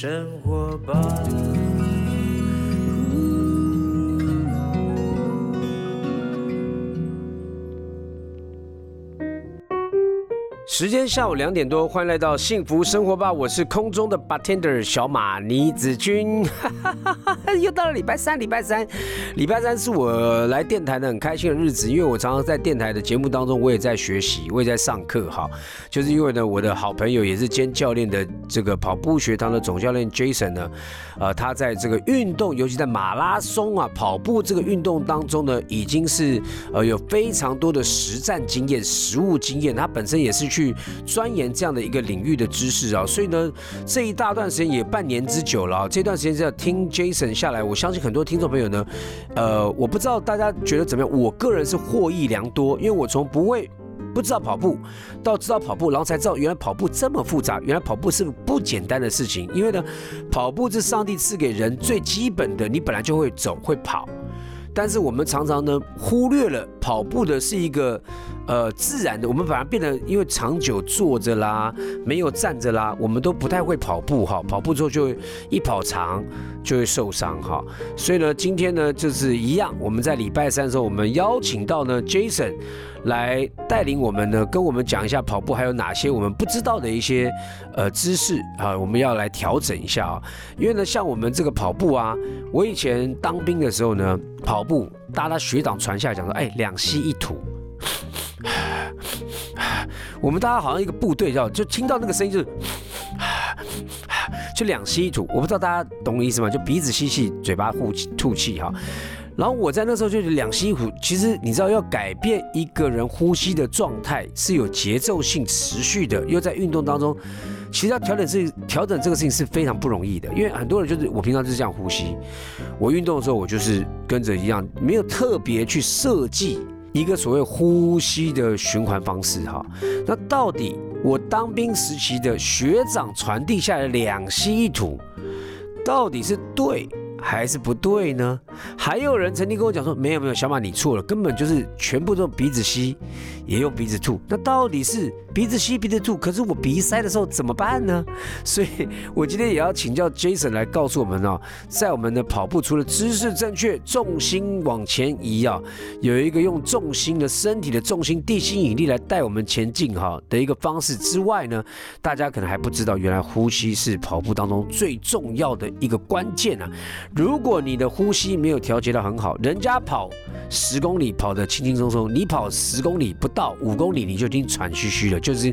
生活吧。时间下午两点多，欢迎来到幸福生活吧！我是空中的 bartender 小马倪子君，又到了礼拜三，礼拜三，礼拜三是我来电台的很开心的日子，因为我常常在电台的节目当中，我也在学习，我也在上课哈。就是因为呢，我的好朋友也是兼教练的这个跑步学堂的总教练 Jason 呢，呃，他在这个运动，尤其在马拉松啊跑步这个运动当中呢，已经是呃有非常多的实战经验、实务经验，他本身也是去。钻研这样的一个领域的知识啊，所以呢，这一大段时间也半年之久了。这段时间在听 Jason 下来，我相信很多听众朋友呢，呃，我不知道大家觉得怎么样。我个人是获益良多，因为我从不会不知道跑步，到知道跑步，然后才知道原来跑步这么复杂，原来跑步是不简单的事情。因为呢，跑步是上帝赐给人最基本的，你本来就会走会跑，但是我们常常呢忽略了跑步的是一个。呃，自然的，我们反而变得，因为长久坐着啦，没有站着啦，我们都不太会跑步哈。跑步之后就一跑长就会受伤哈。所以呢，今天呢就是一样，我们在礼拜三的时候，我们邀请到呢 Jason 来带领我们呢，跟我们讲一下跑步还有哪些我们不知道的一些呃知识啊，我们要来调整一下啊。因为呢，像我们这个跑步啊，我以前当兵的时候呢，跑步，大家学长传下来讲说，哎，两膝一吐。我们大家好像一个部队，叫就听到那个声音就是，就两吸一吐。我不知道大家懂我意思吗？就鼻子吸气，嘴巴呼气吐气哈。然后我在那时候就是两吸一吐。其实你知道，要改变一个人呼吸的状态是有节奏性、持续的，又在运动当中，其实要调整这调整这个事情是非常不容易的。因为很多人就是我平常就是这样呼吸，我运动的时候我就是跟着一样，没有特别去设计。一个所谓呼吸的循环方式，哈，那到底我当兵时期的学长传递下来两吸一吐，到底是对？还是不对呢？还有人曾经跟我讲说，没有没有，小马你错了，根本就是全部都鼻子吸，也用鼻子吐。那到底是鼻子吸鼻子吐？可是我鼻塞的时候怎么办呢？所以我今天也要请教 Jason 来告诉我们哦，在我们的跑步，除了姿势正确、重心往前移啊，有一个用重心的身体的重心、地心引力来带我们前进哈的一个方式之外呢，大家可能还不知道，原来呼吸是跑步当中最重要的一个关键啊。如果你的呼吸没没有调节的很好，人家跑十公里跑得轻轻松松，你跑十公里不到五公里你就已经喘吁吁了，就是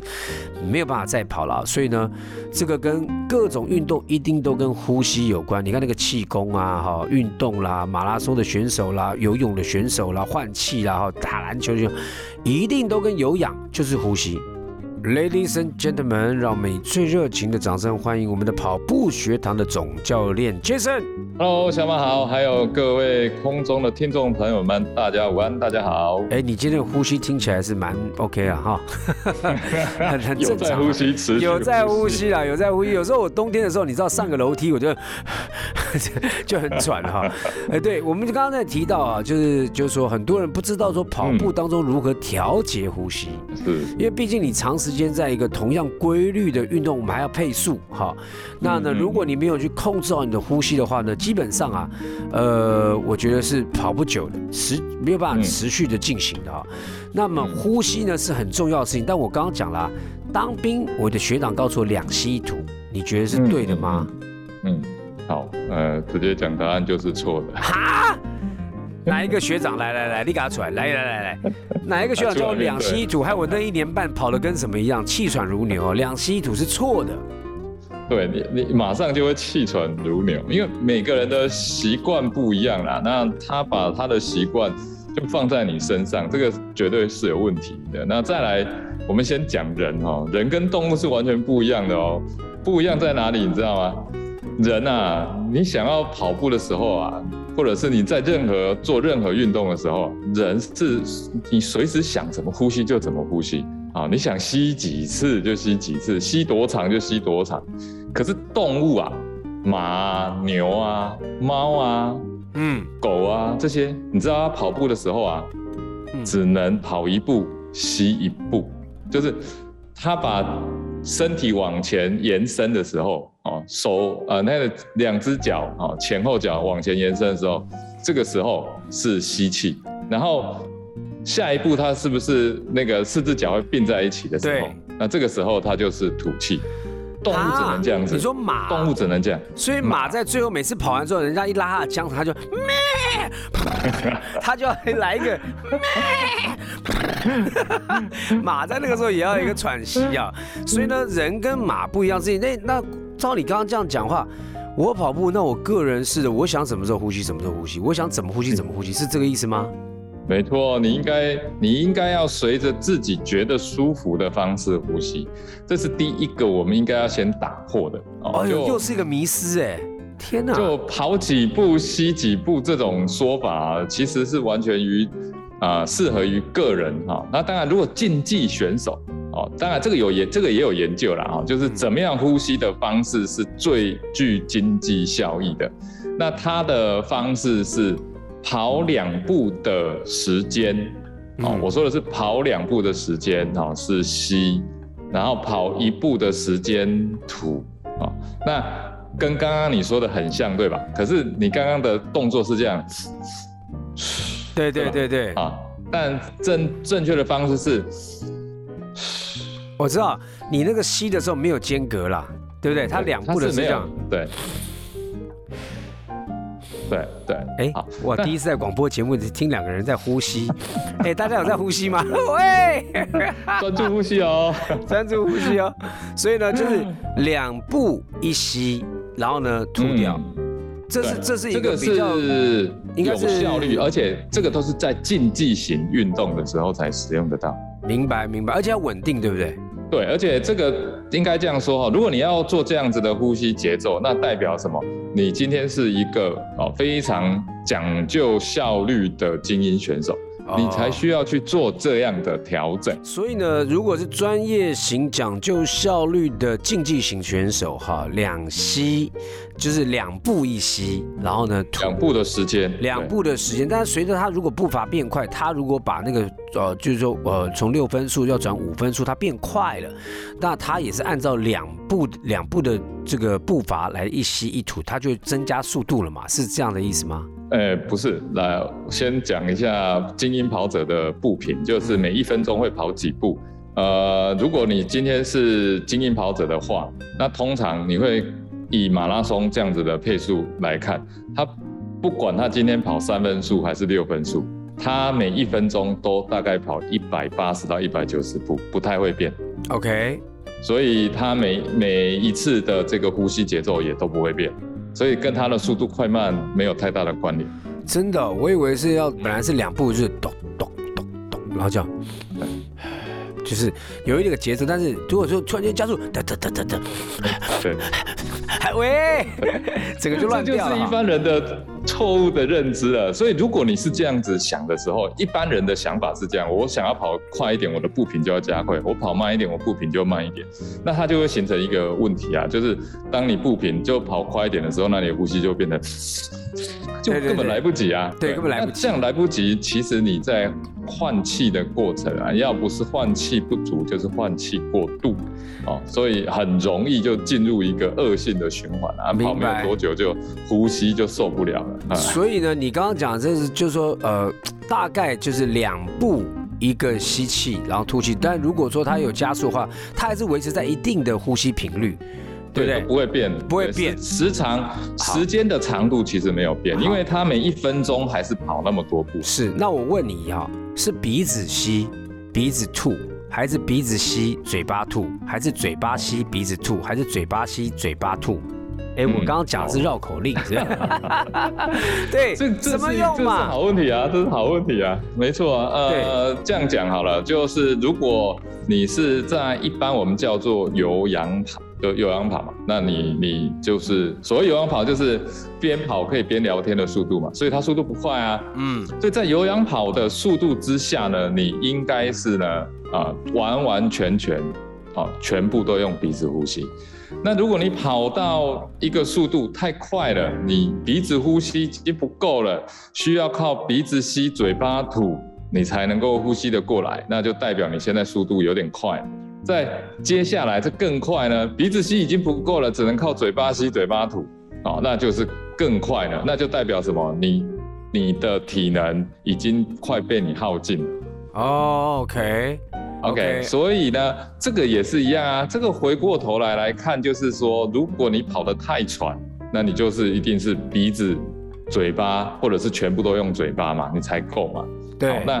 没有办法再跑了。所以呢，这个跟各种运动一定都跟呼吸有关。你看那个气功啊，哈，运动啦，马拉松的选手啦，游泳的选手啦，换气啦，哈，打篮球就一定都跟有氧就是呼吸。Ladies and gentlemen，让我们以最热情的掌声欢迎我们的跑步学堂的总教练 Jason。Hello，小马好，还有各位空中的听众朋友们，大家午安，大家好。哎，你今天的呼吸听起来是蛮 OK 啊，哈，很很正常。有在呼吸，持有在呼吸啦，有在呼吸。有时候我冬天的时候，你知道上个楼梯，我就 就很喘哈。哎，对，我们刚刚在提到啊，就是就是说，很多人不知道说跑步当中如何调节呼吸，是因为毕竟你长时间在一个同样规律的运动，我们还要配速哈。那呢，如果你没有去控制好你的呼吸的话呢，基本上啊，呃，我觉得是跑不久的，持没有办法持续的进行的啊。那么呼吸呢是很重要的事情，但我刚刚讲了，当兵我的学长告诉我两吸一吐，你觉得是对的吗？嗯。好，呃，直接讲答案就是错的。哈？哪一个学长？来来来，你给他出来！来来来来，哪一个学长叫我两吸一吐？还有我那一年半跑得跟什么一样，气喘如牛。两吸一吐是错的。对你，你马上就会气喘如牛，因为每个人的习惯不一样啦。那他把他的习惯就放在你身上，这个绝对是有问题的。那再来，我们先讲人哦，人跟动物是完全不一样的哦。不一样在哪里？你知道吗？人啊，你想要跑步的时候啊，或者是你在任何做任何运动的时候，人是你随时想怎么呼吸就怎么呼吸啊，你想吸几次就吸几次，吸多长就吸多长。可是动物啊，马啊、牛啊、猫啊、嗯、狗啊这些，你知道它跑步的时候啊，只能跑一步吸一步，就是它把身体往前延伸的时候。哦，手呃那个两只脚哦前后脚往前延伸的时候，这个时候是吸气，然后下一步它是不是那个四只脚会并在一起的时候对，那这个时候它就是吐气。动物只能这样子，啊你说马动物只能这样，所以马在最后每次跑完之后，人家一拉它的缰绳，它就咩，它就要来一个咩。马在那个时候也要一个喘息啊。所以呢，人跟马不一样，自己那那照你刚刚这样讲话，我跑步，那我个人是的，我想什么时候呼吸什么时候呼吸，我想怎么呼吸怎么呼吸，是这个意思吗？没错，你应该你应该要随着自己觉得舒服的方式呼吸，这是第一个我们应该要先打破的。哎呦，又是一个迷失哎！天哪！就跑几步吸几步这种说法，其实是完全于啊适合于个人哈。那当然，如果竞技选手哦，当然这个有研这个也有研究了哈，就是怎么样呼吸的方式是最具经济效益的。那它的方式是跑两步的时间哦，我说的是跑两步的时间哦是吸，然后跑一步的时间吐哦。那跟刚刚你说的很像，对吧？可是你刚刚的动作是这样，对对对对啊，但正正确的方式是，我知道你那个吸的时候没有间隔啦，对不对？它两步的是这样，对，对对。哎，我第一次在广播节目听两个人在呼吸，哎，大家有在呼吸吗？喂，专注呼吸哦，专注呼吸哦。所以呢，就是两步一吸。然后呢，吐掉，这是这是一个比较应该是效率，而且这个都是在竞技型运动的时候才使用得到。明白明白，而且要稳定，对不对？对，而且这个应该这样说哈，如果你要做这样子的呼吸节奏，那代表什么？你今天是一个哦非常讲究效率的精英选手。你才需要去做这样的调整。所以呢，如果是专业型、讲究效率的竞技型选手，哈，两吸就是两步一吸，然后呢，两步的时间，两步的时间。但是随着他如果步伐变快，他如果把那个呃，就是说呃，从六分数要转五分数，他变快了，那他也是按照两步两步的这个步伐来一吸一吐，他就增加速度了嘛？是这样的意思吗？呃，不是，来先讲一下精英跑者的步频，就是每一分钟会跑几步。呃，如果你今天是精英跑者的话，那通常你会以马拉松这样子的配速来看，他不管他今天跑三分速还是六分速，他每一分钟都大概跑一百八十到一百九十步，不太会变。OK，所以他每每一次的这个呼吸节奏也都不会变。所以跟它的速度快慢没有太大的关联。真的，我以为是要本来是两步就是咚咚咚咚，然后这样，就是有一点个节奏。但是如果说突然间加速，哒哒哒哒哒，对，喂，整个就乱掉了。就是一般人的错误的认知了。所以如果你是这样子想的时候，一般人的想法是这样：我想要跑快一点，我的步频就要加快；我跑慢一点，我步频就慢一点。那它就会形成一个问题啊，就是当你步频就跑快一点的时候，那你的呼吸就变得就根本来不及啊。对，根本来不及。这样来不及，其实你在换气的过程啊，要不是换气不足，就是换气过度哦，所以很容易就进入一个恶性的循环啊。跑没有多久就呼吸就受不了了。所以呢，你刚刚讲这是就是说呃，大概就是两步一个吸气，然后吐气。但如果说它有加速的话，它还是维持在一定的呼吸频率。对不对？不会变，不会变。时长、时间的长度其实没有变，因为它每一分钟还是跑那么多步。是，那我问你哈，是鼻子吸，鼻子吐，还是鼻子吸，嘴巴吐，还是嘴巴吸，鼻子吐，还是嘴巴吸，嘴巴吐？哎，我刚刚讲的是绕口令，对，这怎么用嘛？这是好问题啊，这是好问题啊，没错啊。呃，这样讲好了，就是如果你是在一般我们叫做有氧跑。有有氧跑嘛？那你你就是所谓有氧跑，就是边跑可以边聊天的速度嘛，所以它速度不快啊。嗯，所以在有氧跑的速度之下呢，你应该是呢啊完完全全啊全部都用鼻子呼吸。那如果你跑到一个速度太快了，你鼻子呼吸已经不够了，需要靠鼻子吸、嘴巴吐，你才能够呼吸的过来，那就代表你现在速度有点快。在接下来这更快呢，鼻子吸已经不够了，只能靠嘴巴吸、嘴巴吐，哦，那就是更快了，那就代表什么？你你的体能已经快被你耗尽了。哦，OK。OK，所以呢，这个也是一样啊。这个回过头来来看，就是说，如果你跑得太喘，那你就是一定是鼻子、嘴巴，或者是全部都用嘴巴嘛，你才够嘛。对。那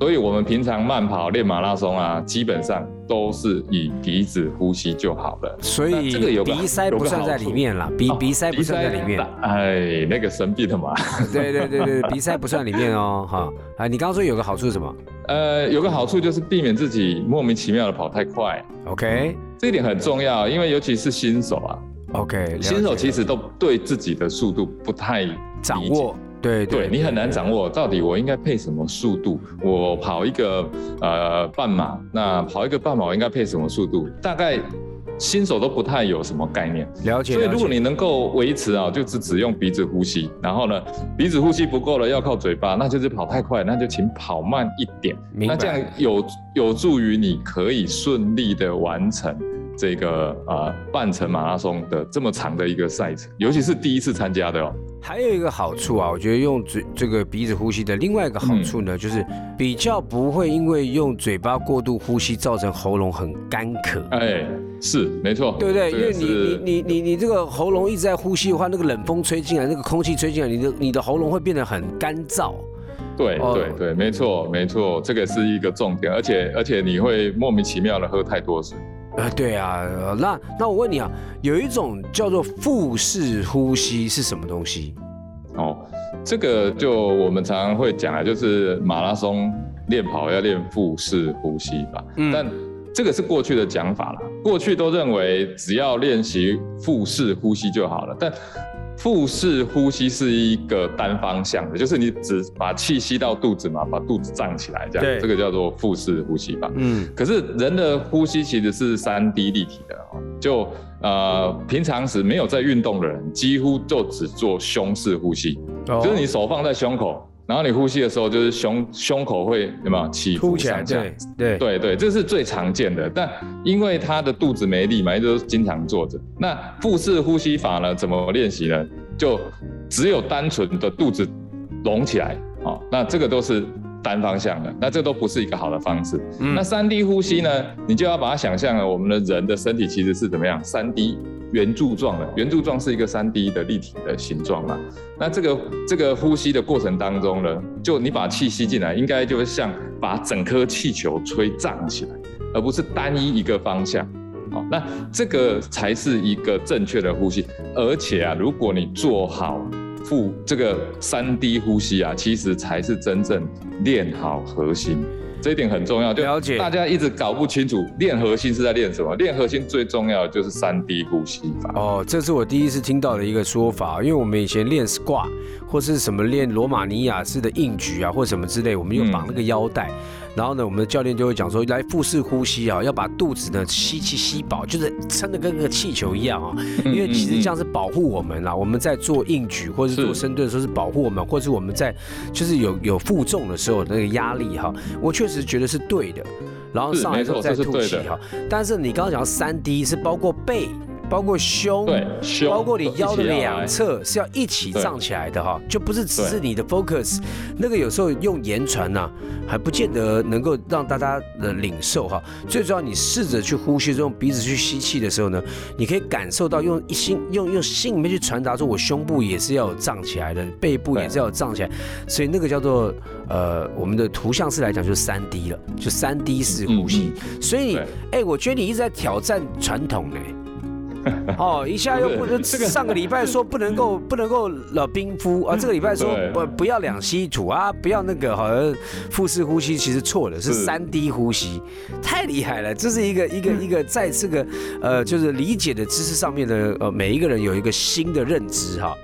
所以我们平常慢跑练马拉松啊，基本上都是以鼻子呼吸就好了。所以这个有鼻塞不算在里面了，鼻鼻塞不算在里面。哎，那个生病的嘛。对对对 对，鼻塞不算里面哦，哈。啊，你刚刚说有个好处是什么？呃，有个好处就是避免自己莫名其妙的跑太快。OK，这一点很重要，因为尤其是新手啊。OK，新手其实都对自己的速度不太掌握。对对，你很难掌握到底我应该配什么速度。我跑一个呃半马，那跑一个半马我应该配什么速度？大概。新手都不太有什么概念，了解。所以如果你能够维持啊，就只只用鼻子呼吸，然后呢，鼻子呼吸不够了，要靠嘴巴，那就是跑太快，那就请跑慢一点。那这样有有助于你可以顺利的完成这个呃半程马拉松的这么长的一个赛程，尤其是第一次参加的哦。还有一个好处啊，我觉得用嘴这个鼻子呼吸的另外一个好处呢，就是比较不会因为用嘴巴过度呼吸造成喉咙很干渴。哎，是没错，对不对？因为你你你你你这个喉咙一直在呼吸的话，那个冷风吹进来，那个空气吹进来，你的你的喉咙会变得很干燥。对对对，没错没错，这个是一个重点，而且而且你会莫名其妙的喝太多水。呃，对啊，那那我问你啊，有一种叫做腹式呼吸是什么东西？哦，这个就我们常常会讲啊，就是马拉松练跑要练腹式呼吸吧。嗯，但这个是过去的讲法啦，过去都认为只要练习腹式呼吸就好了，但。腹式呼吸是一个单方向的，就是你只把气吸到肚子嘛，把肚子胀起来，这样，这个叫做腹式呼吸法。嗯，可是人的呼吸其实是三 D 立体的哦，就呃平常时没有在运动的人，几乎就只做胸式呼吸，就是你手放在胸口。然后你呼吸的时候，就是胸胸口会有没有起伏上下？对对对，这是最常见的。但因为他的肚子没力嘛，都经常坐着。那腹式呼吸法呢？怎么练习呢？就只有单纯的肚子隆起来，哦，那这个都是单方向的，那这都不是一个好的方式。那三 D 呼吸呢？你就要把它想象了，我们的人的身体其实是怎么样？三 D。圆柱状的，圆柱状是一个三 D 的立体的形状嘛？那这个这个呼吸的过程当中呢，就你把气吸进来，应该就是像把整颗气球吹胀起来，而不是单一一个方向。好，那这个才是一个正确的呼吸。而且啊，如果你做好腹这个三 D 呼吸啊，其实才是真正练好核心。这一点很重要，了解。大家一直搞不清楚练核心是在练什么？练核心最重要的就是三 D 呼吸法。哦，这是我第一次听到的一个说法，因为我们以前练 squat 或是什么练罗马尼亚式的硬举啊，或什么之类，我们又绑那个腰带。然后呢，我们的教练就会讲说，来腹式呼吸啊，要把肚子呢吸气吸饱，就是撑得跟个气球一样啊。因为其实这样是保护我们啦。我们在做硬举或者是做深蹲的时候是保护我们，或是我们在就是有有负重的时候那个压力哈，我确实觉得是对的。然后上来之后再吐气哈。但是你刚刚讲三 D 是包括背。包括胸，对，包括你腰的两侧是要一起胀起来的哈，就不是只是你的 focus，那个有时候用言传呐，还不见得能够让大家的领受哈。最主要你试着去呼吸，用鼻子去吸气的时候呢，你可以感受到用一心用用心里面去传达说，我胸部也是要有胀起来的，背部也是要有胀起来，所以那个叫做呃，我们的图像式来讲就是三 D 了，就三 D 式呼吸。所以哎，我觉得你一直在挑战传统呢。哦，一下又不能，这个。上个礼拜说不能够 不能够老冰敷啊，这个礼拜说不不要两吸吐啊，不要那个好像腹式呼吸，其实错了，是三 D 呼吸，太厉害了，这是一个一个一个在这个呃就是理解的知识上面的呃每一个人有一个新的认知哈。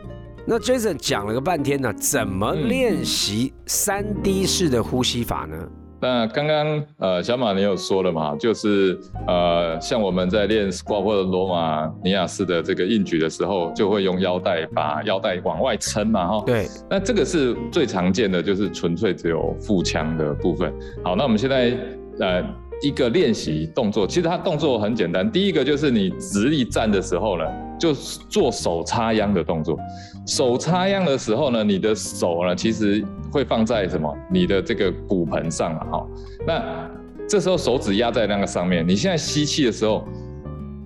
那 Jason 讲了个半天呢，怎么练习三 D 式的呼吸法呢？那刚刚呃小马你有说了嘛，就是呃像我们在练 squat 或者罗马尼亚式的这个硬举的时候，就会用腰带把腰带往外撑嘛，哈。对。那这个是最常见的，就是纯粹只有腹腔的部分。好，那我们现在呃一个练习动作，其实它动作很简单。第一个就是你直立站的时候呢，就做手插秧的动作。手插秧的时候呢，你的手呢其实会放在什么？你的这个骨盆上了哈。那这时候手指压在那个上面，你现在吸气的时候。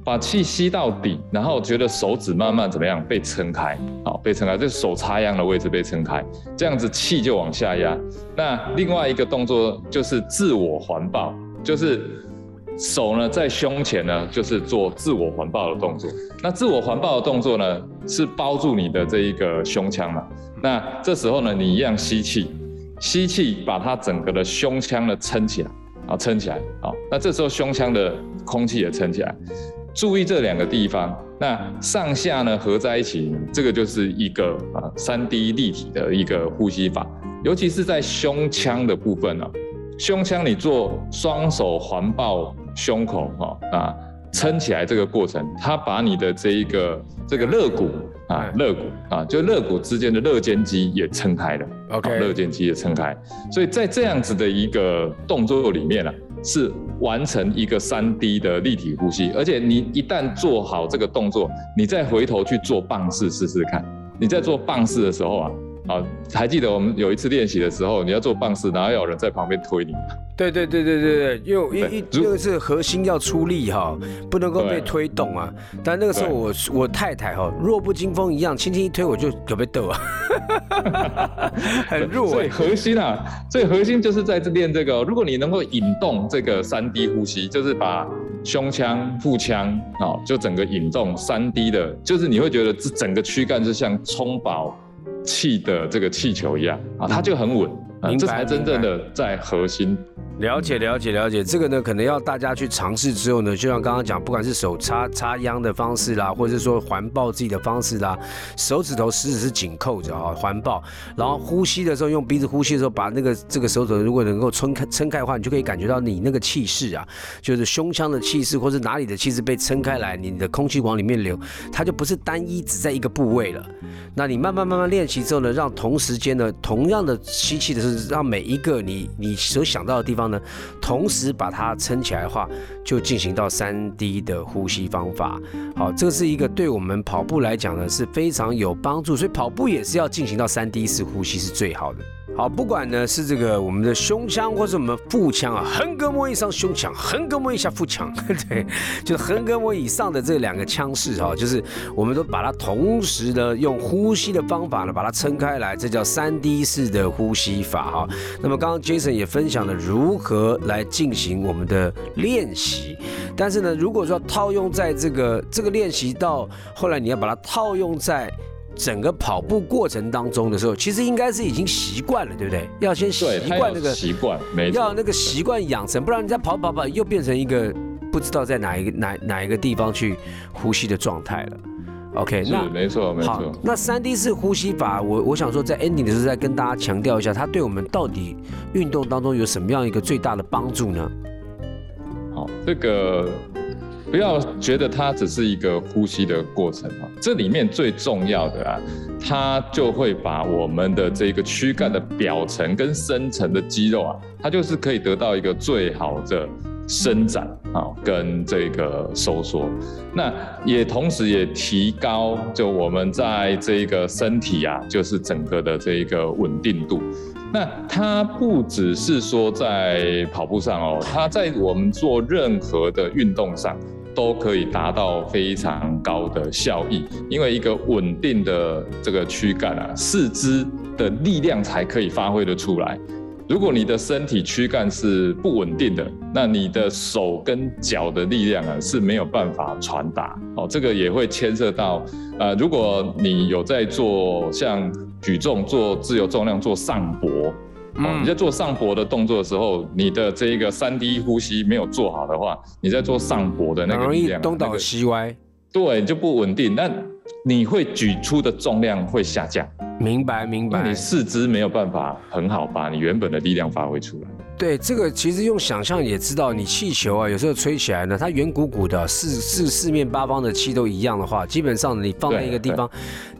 把气吸到底，然后觉得手指慢慢怎么样被撑开，好被撑开，这手插秧的位置被撑开，这样子气就往下压。那另外一个动作就是自我环抱，就是手呢在胸前呢，就是做自我环抱的动作。那自我环抱的动作呢，是包住你的这一个胸腔嘛。那这时候呢，你一样吸气，吸气把它整个的胸腔呢撑起来，啊撑起来，好，那这时候胸腔的空气也撑起来。注意这两个地方，那上下呢合在一起，这个就是一个啊三 D 立体的一个呼吸法，尤其是在胸腔的部分呢，胸腔你做双手环抱胸口哈啊撑起来这个过程，它把你的这一个这个肋骨啊肋骨啊就肋骨之间的肋间肌也撑开了，OK，肋间肌也撑开，所以在这样子的一个动作里面呢。是完成一个三 D 的立体呼吸，而且你一旦做好这个动作，你再回头去做棒式试试看。你在做棒式的时候啊。好，还记得我们有一次练习的时候，你要做棒式，然后有人在旁边推你。对对对对对对，又一一这个是核心要出力哈，不能够被推动啊。但那个时候我我太太哈弱不禁风一样，轻轻一推我就可被抖啊，很弱。最核心啊，最核心就是在这练这个。如果你能够引动这个三 D 呼吸，就是把胸腔、腹腔啊，就整个引动三 D 的，就是你会觉得这整个躯干是像充饱。气的这个气球一样啊，它就很稳，这才真正的在核心。了解了解了解，这个呢可能要大家去尝试之后呢，就像刚刚讲，不管是手插插秧的方式啦，或者是说环抱自己的方式啦，手指头食指是紧扣着啊，环抱，然后呼吸的时候用鼻子呼吸的时候，把那个这个手指头如果能够撑开撑开的话，你就可以感觉到你那个气势啊，就是胸腔的气势或是哪里的气势被撑开来，你的空气往里面流，它就不是单一只在一个部位了。那你慢慢慢慢练习之后呢，让同时间呢同样的吸气的让每一个你你所想到的地方。呢，同时把它撑起来的话，就进行到三 D 的呼吸方法。好，这是一个对我们跑步来讲呢是非常有帮助，所以跑步也是要进行到三 D 式呼吸是最好的。好，不管呢是这个我们的胸腔或是我们腹腔啊，横膈膜以上胸腔，横膈膜以下腹腔，对，就是横膈膜以上的这两个腔室哈，就是我们都把它同时的用呼吸的方法呢把它撑开来，这叫三 D 式的呼吸法哈。那么刚刚 Jason 也分享了如何来进行我们的练习，但是呢，如果说套用在这个这个练习到后来，你要把它套用在。整个跑步过程当中的时候，其实应该是已经习惯了，对不对？要先习惯那个习惯，没要那个习惯养成，不然你再跑跑跑，又变成一个不知道在哪一个哪哪一个地方去呼吸的状态了。OK，那没错没错。那三 D 式呼吸法，我我想说，在 ending 的时候再跟大家强调一下，它对我们到底运动当中有什么样一个最大的帮助呢？好，这个。不要觉得它只是一个呼吸的过程啊，这里面最重要的啊，它就会把我们的这个躯干的表层跟深层的肌肉啊，它就是可以得到一个最好的伸展啊，跟这个收缩，那也同时也提高就我们在这个身体啊，就是整个的这一个稳定度。那它不只是说在跑步上哦，它在我们做任何的运动上。都可以达到非常高的效益，因为一个稳定的这个躯干啊，四肢的力量才可以发挥的出来。如果你的身体躯干是不稳定的，那你的手跟脚的力量啊是没有办法传达。哦，这个也会牵涉到，呃，如果你有在做像举重、做自由重量、做上搏。哦，你在做上搏的动作的时候，你的这一个三 D 呼吸没有做好的话，你在做上搏的那个力量，东倒西歪，对，就不稳定。那你会举出的重量会下降。明白，明白。那你四肢没有办法很好把你原本的力量发挥出来。对，这个其实用想象也知道，你气球啊，有时候吹起来呢，它圆鼓鼓的，四四四面八方的气都一样的话，基本上你放在一个地方，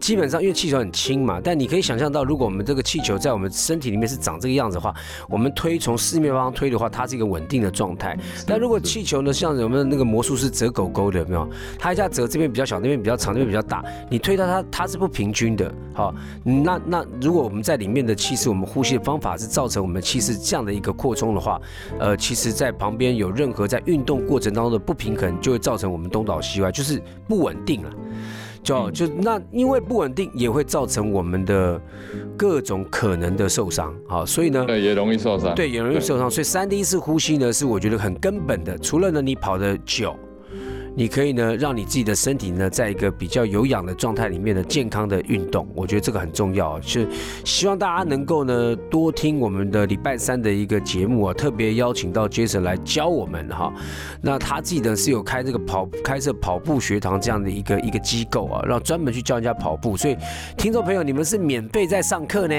基本上因为气球很轻嘛，但你可以想象到，如果我们这个气球在我们身体里面是长这个样子的话，我们推从四面八方推的话，它是一个稳定的状态。但如果气球呢，像我们那个魔术师折狗狗的，有没有？它一下折这边比较小，那边比较长，那边比较大，你推到它，它是不平均的。好，那那如果我们在里面的气势，我们呼吸的方法是造成我们气势这样的一个扩充的话，呃，其实，在旁边有任何在运动过程当中的不平衡，就会造成我们东倒西歪，就是不稳定了。就就那因为不稳定，也会造成我们的各种可能的受伤。好，所以呢，对，也容易受伤。对，也容易受伤。所以三 D 式呼吸呢，是我觉得很根本的。除了呢，你跑得久。你可以呢，让你自己的身体呢，在一个比较有氧的状态里面的健康的运动，我觉得这个很重要。是希望大家能够呢多听我们的礼拜三的一个节目啊，特别邀请到 Jason 来教我们哈。那他自己呢是有开这个跑开设跑步学堂这样的一个一个机构啊，让专门去教人家跑步。所以听众朋友，你们是免费在上课呢，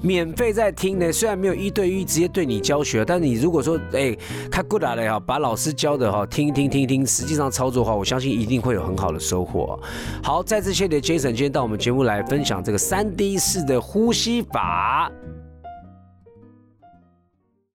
免费在听呢。虽然没有一对一直接对你教学，但你如果说哎看过来了哈，把老师教的哈听一听听一听，实际上超。操作的话，我相信一定会有很好的收获。好，再次谢谢 Jason 今天到我们节目来分享这个三 D 式的呼吸法。